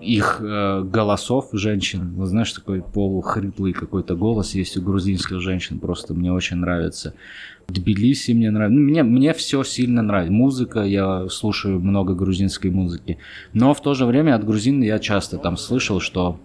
их э, голосов женщин. Вот знаешь, такой полухриплый какой-то голос есть у грузинских женщин, просто мне очень нравится. Тбилиси мне нравится. Ну, мне, мне все сильно нравится. Музыка, я слушаю много грузинской музыки. Но в то же время от грузин я часто там слышал, что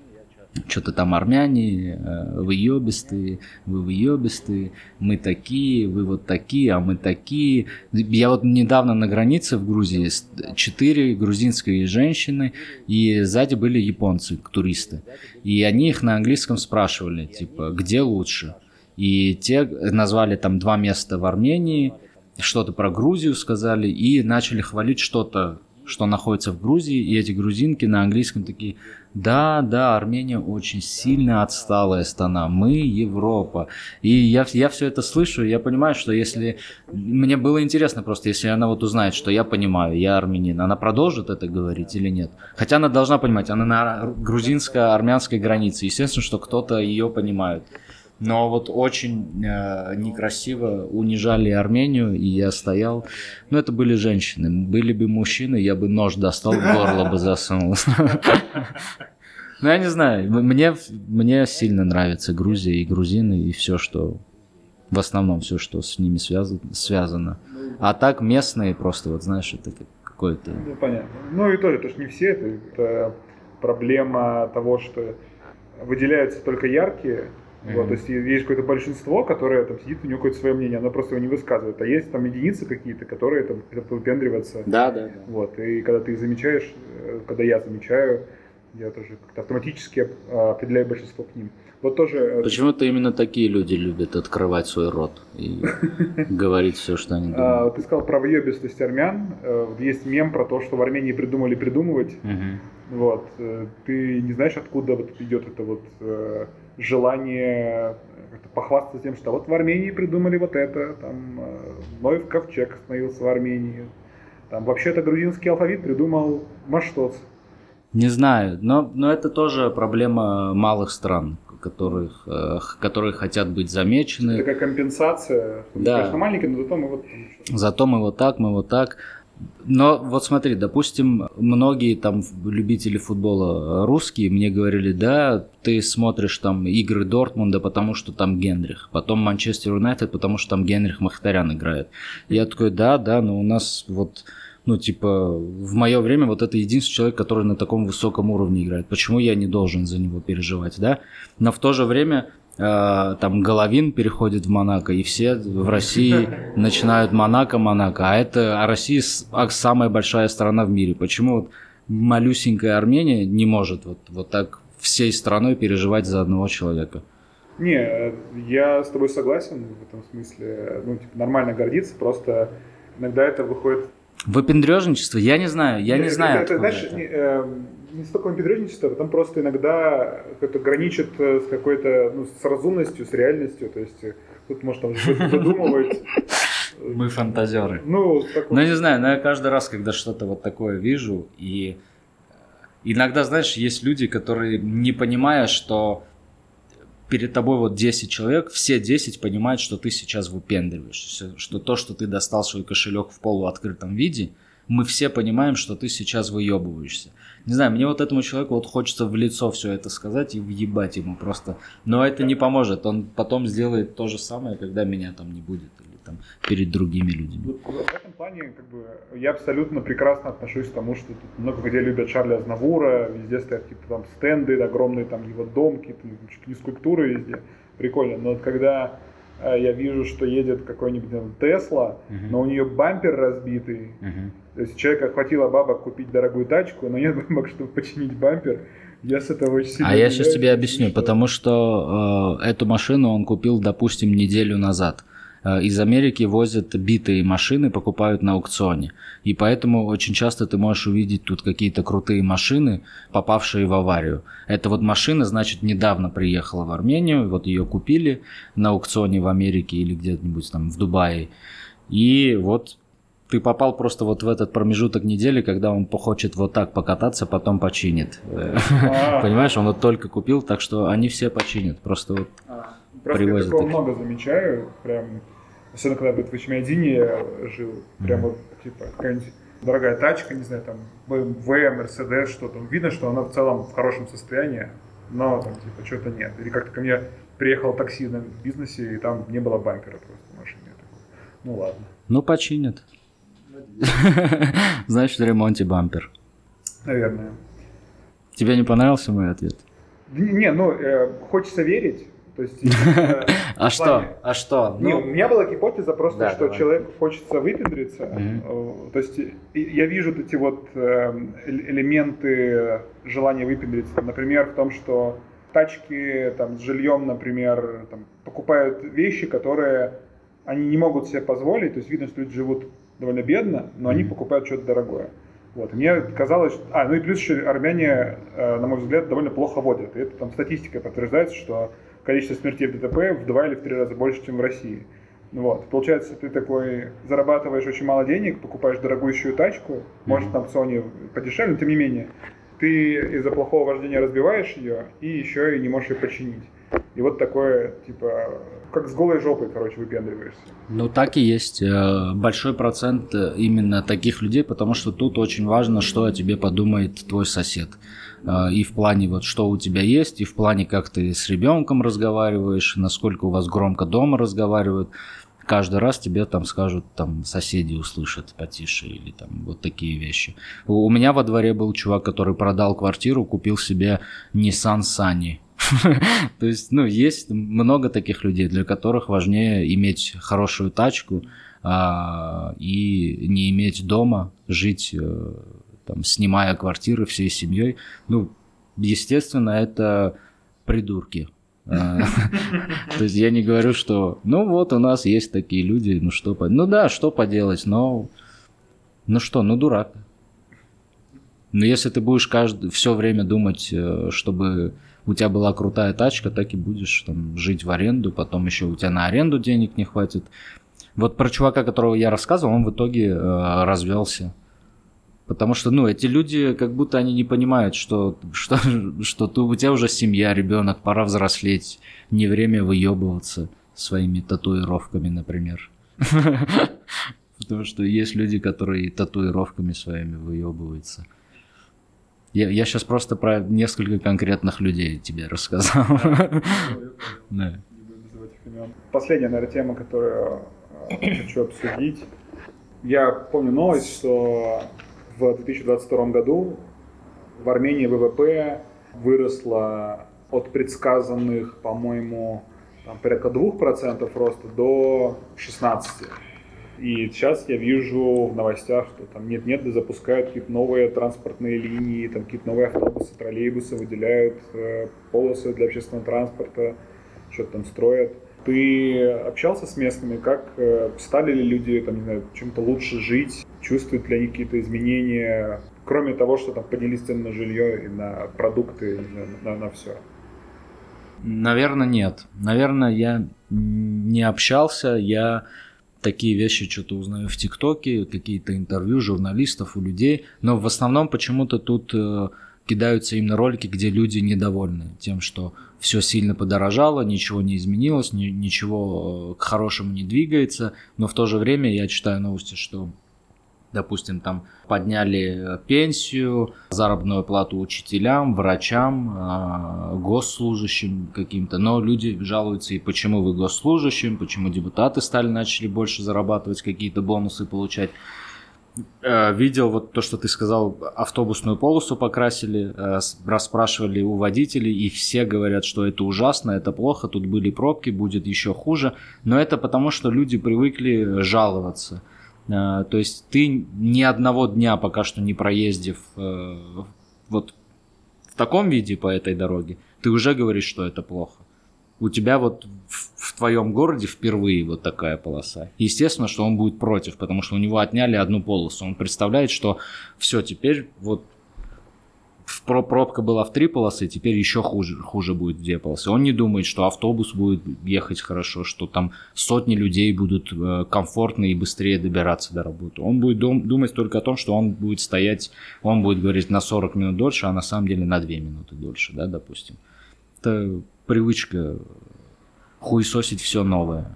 что-то там армяне, э, вы ебистые, вы выебистые, мы такие, вы вот такие, а мы такие. Я вот недавно на границе в Грузии, четыре грузинские женщины, и сзади были японцы, туристы. И они их на английском спрашивали, типа, где лучше? И те назвали там два места в Армении, что-то про Грузию сказали и начали хвалить что-то, что находится в Грузии, и эти грузинки на английском такие, да, да, Армения очень сильно отсталая страна, мы Европа. И я, я все это слышу, я понимаю, что если... Мне было интересно просто, если она вот узнает, что я понимаю, я армянин, она продолжит это говорить или нет? Хотя она должна понимать, она на грузинско-армянской границе, естественно, что кто-то ее понимает. Но вот очень э, некрасиво унижали Армению, и я стоял. Ну, это были женщины. Были бы мужчины, я бы нож достал, горло бы засунул. Ну, я не знаю. Мне, мне сильно нравится Грузия и грузины, и все, что... В основном все, что с ними связано. А так местные просто, вот знаешь, это какое-то... Ну, понятно. Ну, и тоже, то, что не все, это проблема того, что выделяются только яркие, Mm-hmm. Вот, то есть есть какое-то большинство, которое там сидит, у него какое-то свое мнение, оно просто его не высказывает. А есть там единицы какие-то, которые там хотят выпендриваться. Да, да, да. Вот, и когда ты замечаешь, э, когда я замечаю, я тоже как-то автоматически а, определяю большинство к ним. Вот тоже... Э, Почему-то именно такие люди любят открывать свой рот и говорить все, что они а, думают. Ты сказал про въебистость армян. Э, есть мем про то, что в Армении придумали придумывать. Вот. Ты не знаешь, откуда вот идет это вот желание похвастаться тем, что вот в Армении придумали вот это, там Ноев ковчег остановился в Армении, там вообще-то грузинский алфавит придумал Маштоц. Не знаю, но, но это тоже проблема малых стран, которых, э, которые хотят быть замечены. Такая компенсация. Да. Конечно, маленький, но зато мы вот... Зато мы вот так, мы вот так. Но вот смотри, допустим, многие там любители футбола русские мне говорили, да, ты смотришь там игры Дортмунда, потому что там Генрих, потом Манчестер Юнайтед, потому что там Генрих Махтарян играет. Я такой, да, да, но у нас вот ну, типа, в мое время вот это единственный человек, который на таком высоком уровне играет. Почему я не должен за него переживать, да? Но в то же время там Головин переходит в Монако, и все в России начинают Монако, Монако. А это а Россия а самая большая страна в мире. Почему вот малюсенькая Армения не может вот, вот так всей страной переживать за одного человека? Не, я с тобой согласен в этом смысле. Ну, типа, нормально гордиться, просто иногда это выходит Выпендрежничество? Я не знаю, я Нет, не знаю. Это, знаешь, это. Не, э, не столько выпендрежничество, там просто иногда это граничит э, с какой-то, ну, с разумностью, с реальностью, то есть э, тут может там выдумывать. Мы фантазеры. Ну, ну, не знаю, но я каждый раз, когда что-то вот такое вижу, и иногда, знаешь, есть люди, которые, не понимая, что перед тобой вот 10 человек, все 10 понимают, что ты сейчас выпендриваешься, что то, что ты достал свой кошелек в полуоткрытом виде, мы все понимаем, что ты сейчас выебываешься. Не знаю, мне вот этому человеку вот хочется в лицо все это сказать и въебать ему просто. Но это не поможет. Он потом сделает то же самое, когда меня там не будет или там перед другими людьми. В этом плане как бы я абсолютно прекрасно отношусь к тому, что тут много где любят Шарля Азнавура, везде стоят какие-то там стенды, огромные там его дом, какие-то чуть не скульптуры везде. Прикольно. Но вот когда э, я вижу, что едет какой-нибудь Тесла, uh-huh. но у нее бампер разбитый, uh-huh то есть человека хватило бабок купить дорогую тачку, но нет бабок, чтобы починить бампер. Я с этого очень сильно... А я сейчас тебе объясню, что... потому что э, эту машину он купил, допустим, неделю назад. Э, из Америки возят битые машины, покупают на аукционе. И поэтому очень часто ты можешь увидеть тут какие-то крутые машины, попавшие в аварию. Это вот машина, значит, недавно приехала в Армению, вот ее купили на аукционе в Америке или где-нибудь там в Дубае. И вот ты попал просто вот в этот промежуток недели, когда он хочет вот так покататься, потом починит. А. Понимаешь, он вот только купил, так что они все починят. Просто вот а. привозят. Я такого много замечаю, прям, особенно когда в Ичмиадине я жил, прям вот, типа, какая-нибудь дорогая тачка, не знаю, там, BMW, Mercedes, что там, видно, что она в целом в хорошем состоянии, но там, типа, что-то нет. Или как-то ко мне приехал такси на бизнесе, и там не было бампера просто в машине. ну ладно. Ну, починят. Значит, в ремонте бампер. Наверное. Тебе не понравился мой ответ? Не, ну, э, хочется верить. То есть, э, а что? А что? Не, ну, у меня была гипотеза просто, что человеку хочется выпендриться. Mm-hmm. То есть я вижу эти вот эм, элементы желания выпендриться. Например, в том, что тачки там, с жильем, например, там, покупают вещи, которые они не могут себе позволить. То есть видно, что люди живут довольно бедно, но они покупают что-то дорогое. Вот. мне казалось, что... А, ну и плюс еще армяне, э, на мой взгляд, довольно плохо водят. И это там статистика подтверждается, что количество смертей в ДТП в два или в три раза больше, чем в России. Вот. Получается, ты такой зарабатываешь очень мало денег, покупаешь дорогущую тачку, может на опционе подешевле, но тем не менее, ты из-за плохого вождения разбиваешь ее и еще и не можешь ее починить. И вот такое, типа, как с голой жопой, короче, выпендриваешься. Ну, так и есть. Э, большой процент э, именно таких людей, потому что тут очень важно, что о тебе подумает твой сосед. Э, и в плане вот, что у тебя есть, и в плане, как ты с ребенком разговариваешь, насколько у вас громко дома разговаривают. Каждый раз тебе там скажут, там соседи услышат потише или там вот такие вещи. У меня во дворе был чувак, который продал квартиру, купил себе Nissan Sunny То есть, ну, есть много таких людей, для которых важнее иметь хорошую тачку а, и не иметь дома, жить, э, там, снимая квартиры всей семьей. Ну, естественно, это придурки. А, то есть я не говорю, что, ну вот у нас есть такие люди, ну что, ну да, что поделать, но, ну что, ну дурак. Но если ты будешь каждый, все время думать, э, чтобы у тебя была крутая тачка, так и будешь там, жить в аренду, потом еще у тебя на аренду денег не хватит. Вот про чувака, которого я рассказывал, он в итоге э, развелся. Потому что, ну, эти люди, как будто они не понимают, что, что, что ты, у тебя уже семья, ребенок, пора взрослеть, не время выебываться своими татуировками, например. Потому что есть люди, которые татуировками своими выебываются. Я, я сейчас просто про несколько конкретных людей тебе рассказал. Да. Последняя, наверное, тема, которую э, хочу обсудить. Я помню новость, что в 2022 году в Армении ВВП выросло от предсказанных, по-моему, там, порядка 2% роста до 16%. И сейчас я вижу в новостях, что там нет-нет, да запускают какие-то новые транспортные линии, там какие-то новые автобусы, троллейбусы, выделяют э, полосы для общественного транспорта, что-то там строят. Ты общался с местными, как э, стали ли люди, там, не знаю, чем-то лучше жить, чувствуют ли они какие-то изменения, кроме того, что там поднялись цены на жилье и на продукты, знаю, на, на все? Наверное, нет. Наверное, я не общался, я такие вещи что-то узнаю в ТикТоке, какие-то интервью журналистов у людей, но в основном почему-то тут э, кидаются именно ролики, где люди недовольны тем, что все сильно подорожало, ничего не изменилось, ни, ничего э, к хорошему не двигается, но в то же время я читаю новости, что допустим, там подняли пенсию, заработную плату учителям, врачам, а, госслужащим каким-то, но люди жалуются и почему вы госслужащим, почему депутаты стали начали больше зарабатывать, какие-то бонусы получать. Э, видел вот то, что ты сказал, автобусную полосу покрасили, э, расспрашивали у водителей, и все говорят, что это ужасно, это плохо, тут были пробки, будет еще хуже. Но это потому, что люди привыкли жаловаться – Э, то есть ты ни одного дня пока что не проездив вот в таком виде по этой дороге, ты уже говоришь, что это плохо. У тебя вот в, в твоем городе впервые вот такая полоса. Естественно, что он будет против, потому что у него отняли одну полосу. Он представляет, что все, теперь вот пробка была в три полосы, теперь еще хуже, хуже будет в две полосы. Он не думает, что автобус будет ехать хорошо, что там сотни людей будут э, комфортно и быстрее добираться до работы. Он будет дум- думать только о том, что он будет стоять, он будет говорить на 40 минут дольше, а на самом деле на 2 минуты дольше, да, допустим. Это привычка хуесосить все новое.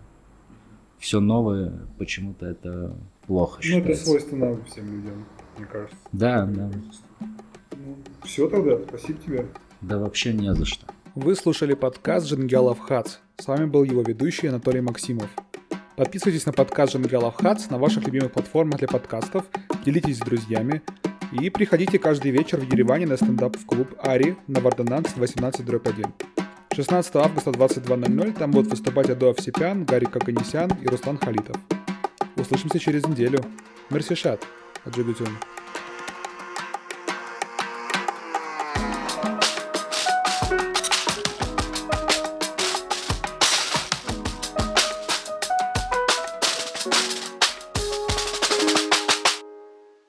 Все новое, почему-то это плохо Ну, считается. это свойственно всем людям, мне кажется. Да, да. Ну, все тогда, спасибо тебе. Да вообще не за что. Вы слушали подкаст Джангелов Хац. С вами был его ведущий Анатолий Максимов. Подписывайтесь на подкаст Джангелов Хац на ваших любимых платформах для подкастов, делитесь с друзьями и приходите каждый вечер в Ереване на стендап в клуб Ари на Вардананс 18 1. 16 августа 22.00 там будут выступать Адо Овсепян, Гарри Каганесян и Руслан Халитов. Услышимся через неделю. Мерсишат. Аджигутюн.